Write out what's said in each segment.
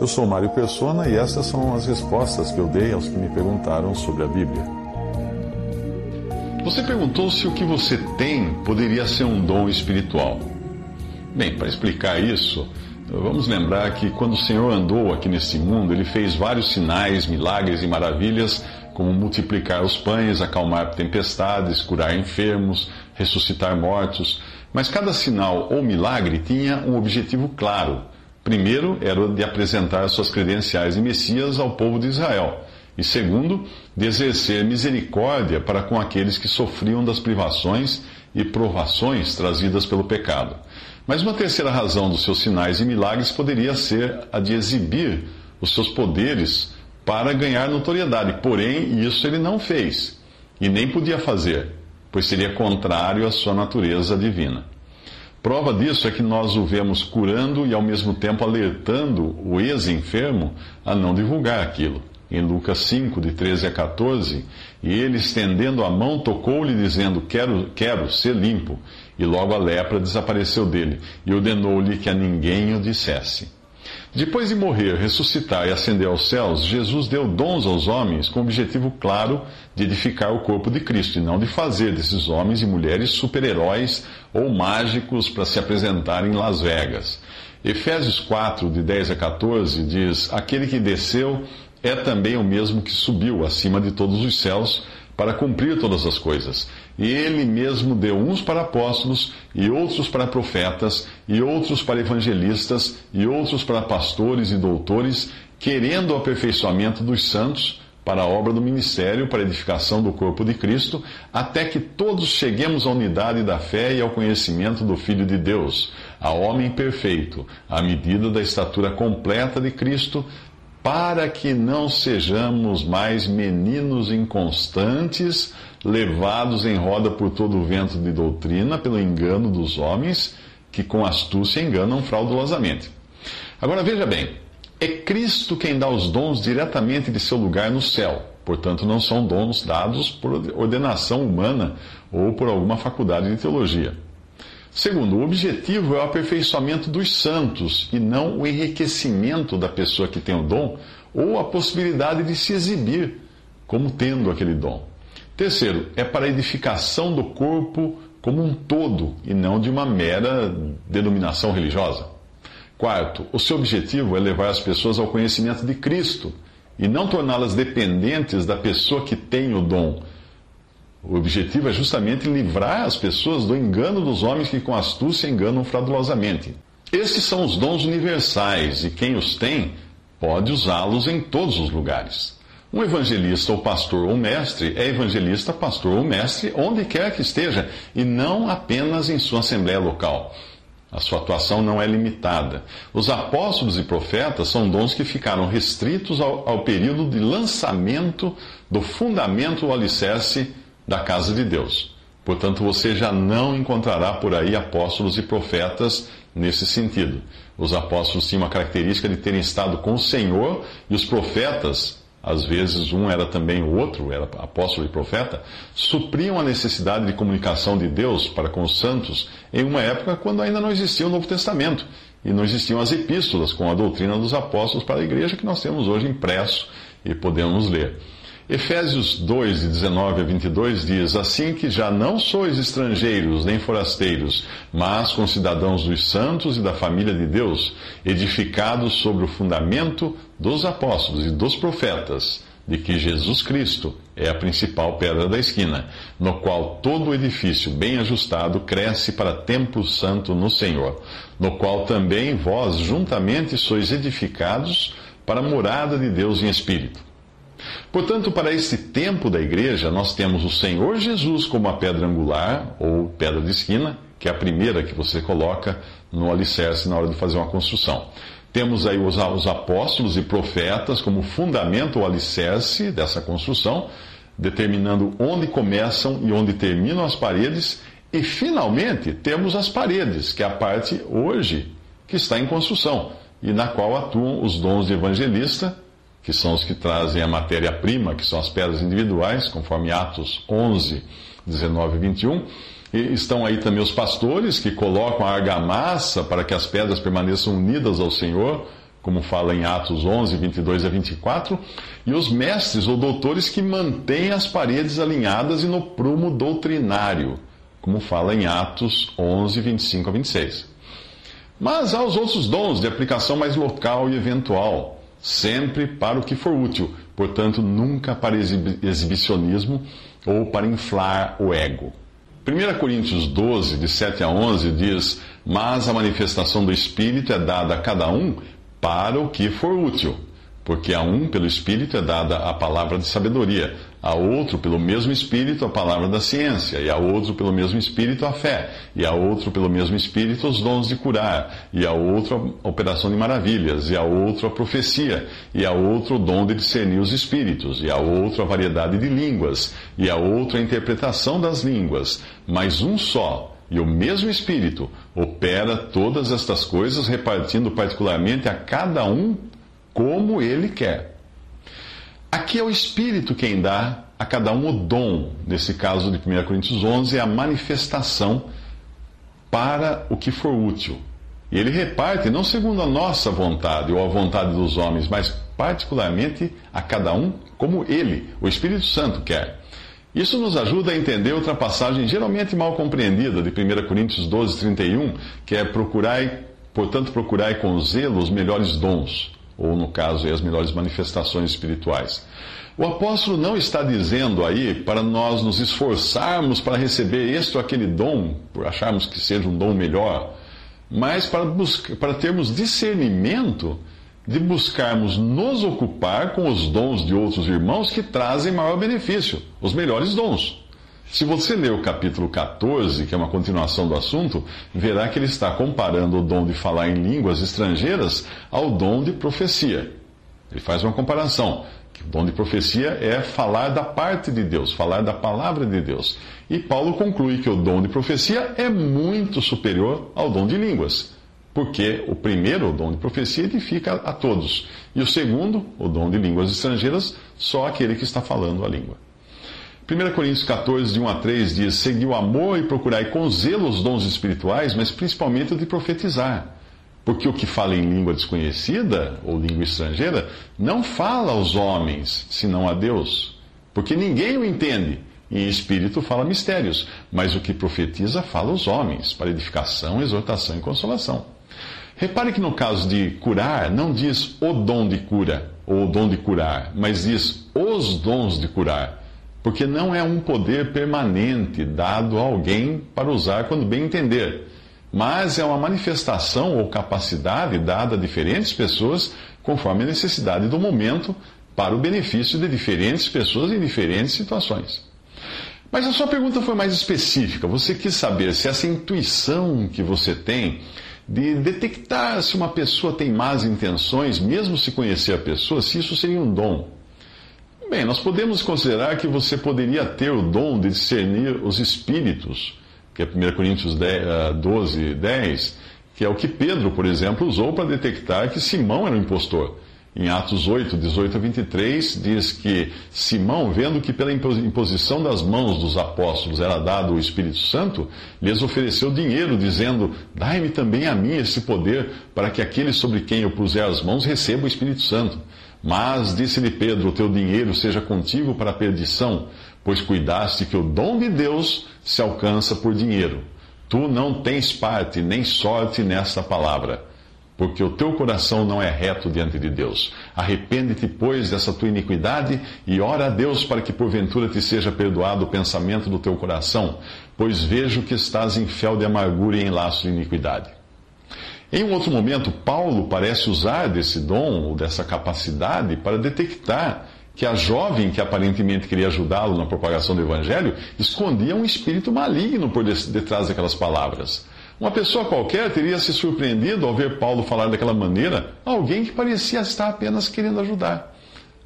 Eu sou Mário Persona e essas são as respostas que eu dei aos que me perguntaram sobre a Bíblia. Você perguntou se o que você tem poderia ser um dom espiritual. Bem, para explicar isso, vamos lembrar que quando o Senhor andou aqui neste mundo, ele fez vários sinais, milagres e maravilhas, como multiplicar os pães, acalmar tempestades, curar enfermos, ressuscitar mortos. Mas cada sinal ou milagre tinha um objetivo claro. Primeiro, era de apresentar suas credenciais de Messias ao povo de Israel. E segundo, de exercer misericórdia para com aqueles que sofriam das privações e provações trazidas pelo pecado. Mas uma terceira razão dos seus sinais e milagres poderia ser a de exibir os seus poderes para ganhar notoriedade. Porém, isso ele não fez e nem podia fazer, pois seria contrário à sua natureza divina. Prova disso é que nós o vemos curando e ao mesmo tempo alertando o ex-enfermo a não divulgar aquilo. Em Lucas 5, de 13 a 14, e ele, estendendo a mão, tocou-lhe, dizendo: quero, quero ser limpo. E logo a lepra desapareceu dele, e ordenou-lhe que a ninguém o dissesse. Depois de morrer, ressuscitar e ascender aos céus, Jesus deu dons aos homens com o objetivo claro de edificar o corpo de Cristo e não de fazer desses homens e mulheres super-heróis ou mágicos para se apresentar em Las Vegas. Efésios 4, de 10 a 14, diz: Aquele que desceu é também o mesmo que subiu acima de todos os céus para cumprir todas as coisas. Ele mesmo deu uns para apóstolos, e outros para profetas, e outros para evangelistas, e outros para pastores e doutores, querendo o aperfeiçoamento dos santos para a obra do ministério, para a edificação do corpo de Cristo, até que todos cheguemos à unidade da fé e ao conhecimento do Filho de Deus, a homem perfeito, à medida da estatura completa de Cristo, para que não sejamos mais meninos inconstantes, levados em roda por todo o vento de doutrina, pelo engano dos homens, que com astúcia enganam fraudulosamente. Agora veja bem, é Cristo quem dá os dons diretamente de seu lugar no céu, portanto, não são dons dados por ordenação humana ou por alguma faculdade de teologia. Segundo, o objetivo é o aperfeiçoamento dos santos e não o enriquecimento da pessoa que tem o dom ou a possibilidade de se exibir como tendo aquele dom. Terceiro, é para a edificação do corpo como um todo e não de uma mera denominação religiosa. Quarto, o seu objetivo é levar as pessoas ao conhecimento de Cristo e não torná-las dependentes da pessoa que tem o dom o objetivo é justamente livrar as pessoas do engano dos homens que com astúcia enganam fraudulosamente. Esses são os dons universais e quem os tem pode usá-los em todos os lugares. Um evangelista ou pastor ou mestre é evangelista, pastor ou mestre onde quer que esteja e não apenas em sua assembleia local. A sua atuação não é limitada. Os apóstolos e profetas são dons que ficaram restritos ao, ao período de lançamento do fundamento ou alicerce da casa de Deus. Portanto, você já não encontrará por aí apóstolos e profetas nesse sentido. Os apóstolos tinham uma característica de terem estado com o Senhor e os profetas, às vezes um era também o outro, era apóstolo e profeta, supriam a necessidade de comunicação de Deus para com os santos em uma época quando ainda não existia o Novo Testamento e não existiam as epístolas com a doutrina dos apóstolos para a igreja que nós temos hoje impresso e podemos ler. Efésios 2, de 19 a 22 diz: Assim que já não sois estrangeiros nem forasteiros, mas concidadãos dos santos e da família de Deus, edificados sobre o fundamento dos apóstolos e dos profetas, de que Jesus Cristo é a principal pedra da esquina, no qual todo o edifício bem ajustado cresce para templo santo no Senhor, no qual também vós juntamente sois edificados para a morada de Deus em espírito. Portanto, para esse tempo da igreja, nós temos o Senhor Jesus como a pedra angular, ou pedra de esquina, que é a primeira que você coloca no alicerce na hora de fazer uma construção. Temos aí os, os apóstolos e profetas como fundamento ou alicerce dessa construção, determinando onde começam e onde terminam as paredes. E, finalmente, temos as paredes, que é a parte hoje que está em construção e na qual atuam os dons de evangelista, que são os que trazem a matéria-prima, que são as pedras individuais, conforme Atos 11, 19 e 21 e estão aí também os pastores que colocam a argamassa para que as pedras permaneçam unidas ao Senhor, como fala em Atos 11, 22 a 24, e os mestres ou doutores que mantêm as paredes alinhadas e no prumo doutrinário, como fala em Atos 11, 25 a 26. Mas há os outros dons de aplicação mais local e eventual, sempre para o que for útil, portanto, nunca para exibicionismo ou para inflar o ego. 1 Coríntios 12, de 7 a 11, diz: Mas a manifestação do Espírito é dada a cada um para o que for útil. Porque a um, pelo Espírito, é dada a palavra de sabedoria, a outro, pelo mesmo Espírito, a palavra da ciência, e a outro, pelo mesmo Espírito, a fé, e a outro, pelo mesmo Espírito, os dons de curar, e a outro, a operação de maravilhas, e a outro, a profecia, e a outro, o dom de discernir os Espíritos, e a outro, a variedade de línguas, e a outro, a interpretação das línguas, mas um só. E o mesmo Espírito opera todas estas coisas, repartindo particularmente a cada um como ele quer. Aqui é o Espírito quem dá a cada um o dom, nesse caso de 1 Coríntios 11, é a manifestação para o que for útil. E ele reparte não segundo a nossa vontade ou a vontade dos homens, mas particularmente a cada um como ele, o Espírito Santo, quer. Isso nos ajuda a entender outra passagem geralmente mal compreendida de 1 Coríntios 12, 31, que é procurar, portanto, procurar com zelo os melhores dons ou no caso, as melhores manifestações espirituais. O apóstolo não está dizendo aí para nós nos esforçarmos para receber este ou aquele dom, por acharmos que seja um dom melhor, mas para, buscar, para termos discernimento de buscarmos nos ocupar com os dons de outros irmãos que trazem maior benefício, os melhores dons. Se você ler o capítulo 14, que é uma continuação do assunto, verá que ele está comparando o dom de falar em línguas estrangeiras ao dom de profecia. Ele faz uma comparação. O dom de profecia é falar da parte de Deus, falar da palavra de Deus. E Paulo conclui que o dom de profecia é muito superior ao dom de línguas. Porque o primeiro, o dom de profecia, edifica a todos. E o segundo, o dom de línguas estrangeiras, só aquele que está falando a língua. 1 Coríntios 14, de 1 a 3 diz: Segui o amor e procurai com zelo os dons espirituais, mas principalmente o de profetizar. Porque o que fala em língua desconhecida, ou língua estrangeira, não fala aos homens, senão a Deus. Porque ninguém o entende. Em espírito fala mistérios, mas o que profetiza fala aos homens, para edificação, exortação e consolação. Repare que no caso de curar, não diz o dom de cura, ou o dom de curar, mas diz os dons de curar porque não é um poder permanente dado a alguém para usar quando bem entender, mas é uma manifestação ou capacidade dada a diferentes pessoas conforme a necessidade do momento para o benefício de diferentes pessoas em diferentes situações. Mas a sua pergunta foi mais específica. Você quis saber se essa intuição que você tem de detectar se uma pessoa tem más intenções, mesmo se conhecer a pessoa, se isso seria um dom. Bem, nós podemos considerar que você poderia ter o dom de discernir os espíritos, que é 1 Coríntios 10, 12, 10, que é o que Pedro, por exemplo, usou para detectar que Simão era um impostor. Em Atos 8, 18 a 23, diz que Simão, vendo que pela imposição das mãos dos apóstolos era dado o Espírito Santo, lhes ofereceu dinheiro, dizendo: Dai-me também a mim esse poder, para que aquele sobre quem eu puser as mãos receba o Espírito Santo. Mas disse-lhe Pedro: O teu dinheiro seja contigo para a perdição, pois cuidaste que o dom de Deus se alcança por dinheiro. Tu não tens parte nem sorte nesta palavra, porque o teu coração não é reto diante de Deus. Arrepende-te, pois, dessa tua iniquidade e ora a Deus para que porventura te seja perdoado o pensamento do teu coração, pois vejo que estás em fel de amargura e em laço de iniquidade. Em um outro momento, Paulo parece usar desse dom, ou dessa capacidade, para detectar que a jovem que aparentemente queria ajudá-lo na propagação do evangelho escondia um espírito maligno por detrás daquelas palavras. Uma pessoa qualquer teria se surpreendido ao ver Paulo falar daquela maneira alguém que parecia estar apenas querendo ajudar.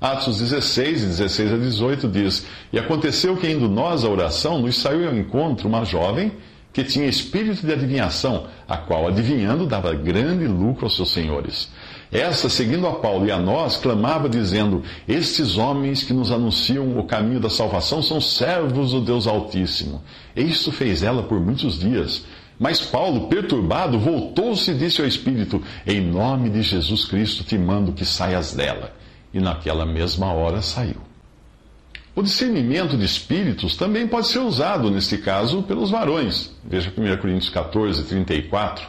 Atos 16, 16 a 18 diz: E aconteceu que, indo nós à oração, nos saiu ao encontro uma jovem que tinha espírito de adivinhação, a qual, adivinhando, dava grande lucro aos seus senhores. Essa, seguindo a Paulo e a nós, clamava, dizendo: Estes homens que nos anunciam o caminho da salvação são servos do Deus Altíssimo. E isso fez ela por muitos dias. Mas Paulo, perturbado, voltou-se e disse ao Espírito: Em nome de Jesus Cristo te mando que saias dela. E naquela mesma hora saiu. O discernimento de espíritos também pode ser usado, neste caso, pelos varões. Veja 1 Coríntios 14, 34,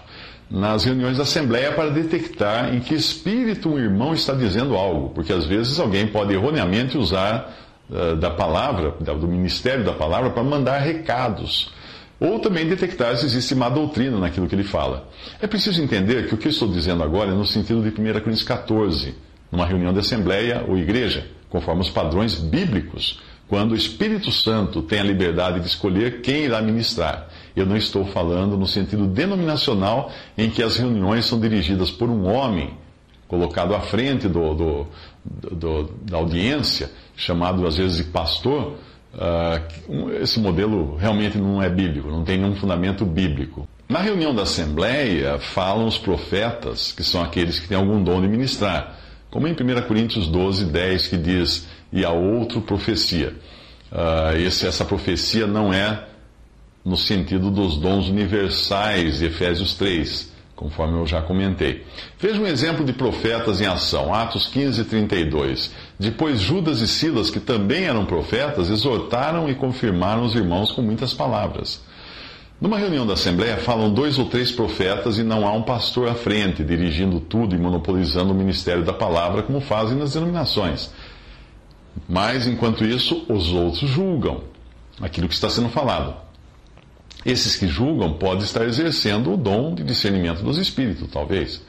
nas reuniões da Assembleia para detectar em que espírito um irmão está dizendo algo, porque às vezes alguém pode erroneamente usar uh, da palavra, do ministério da palavra, para mandar recados. Ou também detectar se existe má doutrina naquilo que ele fala. É preciso entender que o que estou dizendo agora é no sentido de 1 Coríntios 14, numa reunião da Assembleia ou igreja conforme os padrões bíblicos, quando o Espírito Santo tem a liberdade de escolher quem irá ministrar. Eu não estou falando no sentido denominacional em que as reuniões são dirigidas por um homem colocado à frente do, do, do, da audiência, chamado às vezes de pastor. Uh, esse modelo realmente não é bíblico, não tem nenhum fundamento bíblico. Na reunião da Assembleia, falam os profetas, que são aqueles que têm algum dom de ministrar. Como em 1 Coríntios 12, 10, que diz: E a outro profecia. Uh, esse, essa profecia não é no sentido dos dons universais Efésios 3, conforme eu já comentei. Veja um exemplo de profetas em ação, Atos 15, 32. Depois Judas e Silas, que também eram profetas, exortaram e confirmaram os irmãos com muitas palavras. Numa reunião da Assembleia, falam dois ou três profetas e não há um pastor à frente, dirigindo tudo e monopolizando o ministério da palavra, como fazem nas denominações. Mas, enquanto isso, os outros julgam aquilo que está sendo falado. Esses que julgam podem estar exercendo o dom de discernimento dos espíritos, talvez.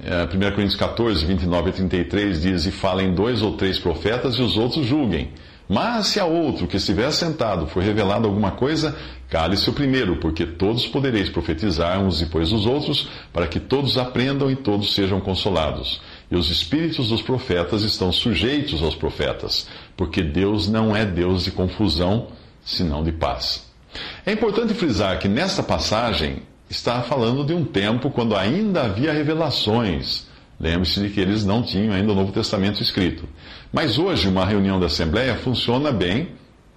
1 é, Coríntios 14, 29 a 33 diz: E falem dois ou três profetas e os outros julguem. Mas se a outro que estiver sentado for revelado alguma coisa, cale-se o primeiro, porque todos podereis profetizar uns depois dos outros, para que todos aprendam e todos sejam consolados. E os espíritos dos profetas estão sujeitos aos profetas, porque Deus não é Deus de confusão, senão de paz. É importante frisar que nesta passagem está falando de um tempo quando ainda havia revelações Lembre-se de que eles não tinham ainda o Novo Testamento escrito. Mas hoje, uma reunião da Assembleia funciona bem,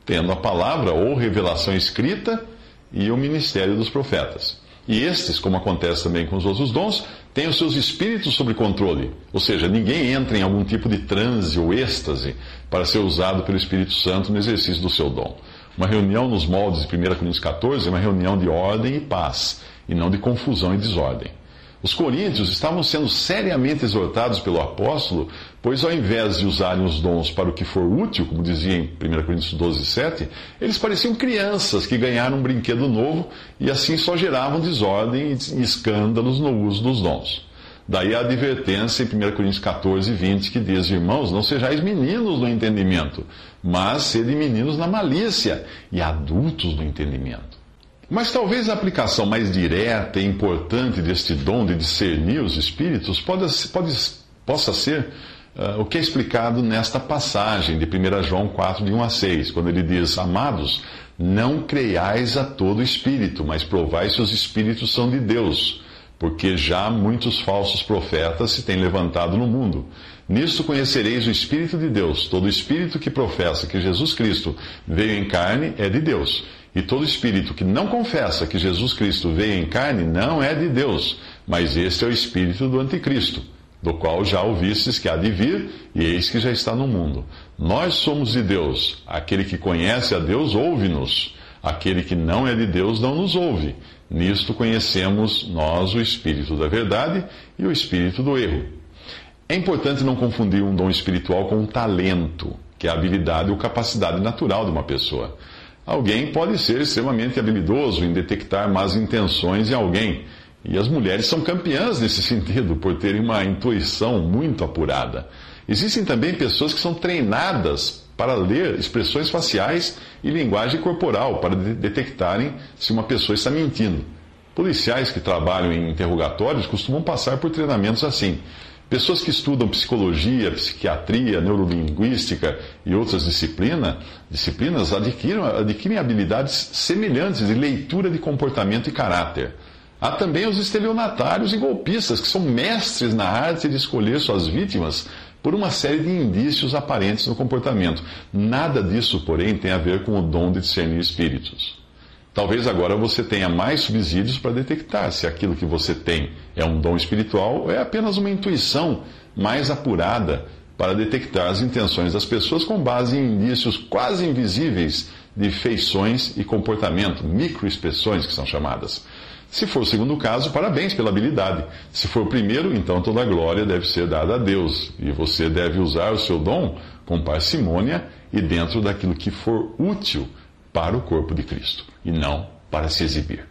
tendo a palavra ou revelação escrita e o ministério dos profetas. E estes, como acontece também com os outros dons, têm os seus espíritos sob controle. Ou seja, ninguém entra em algum tipo de transe ou êxtase para ser usado pelo Espírito Santo no exercício do seu dom. Uma reunião nos moldes de 1 Coríntios 14 é uma reunião de ordem e paz, e não de confusão e desordem. Os coríntios estavam sendo seriamente exortados pelo apóstolo, pois ao invés de usarem os dons para o que for útil, como dizia em 1 Coríntios 12, 7, eles pareciam crianças que ganharam um brinquedo novo e assim só geravam desordem e escândalos no uso dos dons. Daí a advertência em 1 Coríntios 14, 20, que diz: Irmãos, não sejais meninos no entendimento, mas sede meninos na malícia e adultos no entendimento. Mas talvez a aplicação mais direta e importante deste dom de discernir os espíritos pode, pode, possa ser uh, o que é explicado nesta passagem de 1 João 4, de 1 a 6, quando ele diz: Amados, não creiais a todo espírito, mas provai se os espíritos são de Deus, porque já muitos falsos profetas se têm levantado no mundo. Nisto conhecereis o Espírito de Deus. Todo espírito que professa que Jesus Cristo veio em carne é de Deus. E todo espírito que não confessa que Jesus Cristo veio em carne não é de Deus, mas este é o espírito do anticristo, do qual já ouvistes que há de vir, e eis que já está no mundo. Nós somos de Deus. Aquele que conhece a Deus ouve-nos. Aquele que não é de Deus não nos ouve. Nisto conhecemos nós o espírito da verdade e o espírito do erro. É importante não confundir um dom espiritual com um talento, que é a habilidade ou capacidade natural de uma pessoa. Alguém pode ser extremamente habilidoso em detectar más intenções em alguém. E as mulheres são campeãs nesse sentido, por terem uma intuição muito apurada. Existem também pessoas que são treinadas para ler expressões faciais e linguagem corporal para de detectarem se uma pessoa está mentindo. Policiais que trabalham em interrogatórios costumam passar por treinamentos assim. Pessoas que estudam psicologia, psiquiatria, neurolinguística e outras disciplina, disciplinas adquirem, adquirem habilidades semelhantes de leitura de comportamento e caráter. Há também os estelionatários e golpistas, que são mestres na arte de escolher suas vítimas por uma série de indícios aparentes no comportamento. Nada disso, porém, tem a ver com o dom de discernir espíritos. Talvez agora você tenha mais subsídios para detectar se aquilo que você tem é um dom espiritual ou é apenas uma intuição mais apurada para detectar as intenções das pessoas com base em indícios quase invisíveis de feições e comportamento, microexpressões que são chamadas. Se for o segundo caso, parabéns pela habilidade. Se for o primeiro, então toda a glória deve ser dada a Deus. E você deve usar o seu dom com parcimônia e dentro daquilo que for útil para o corpo de Cristo, e não para se exibir.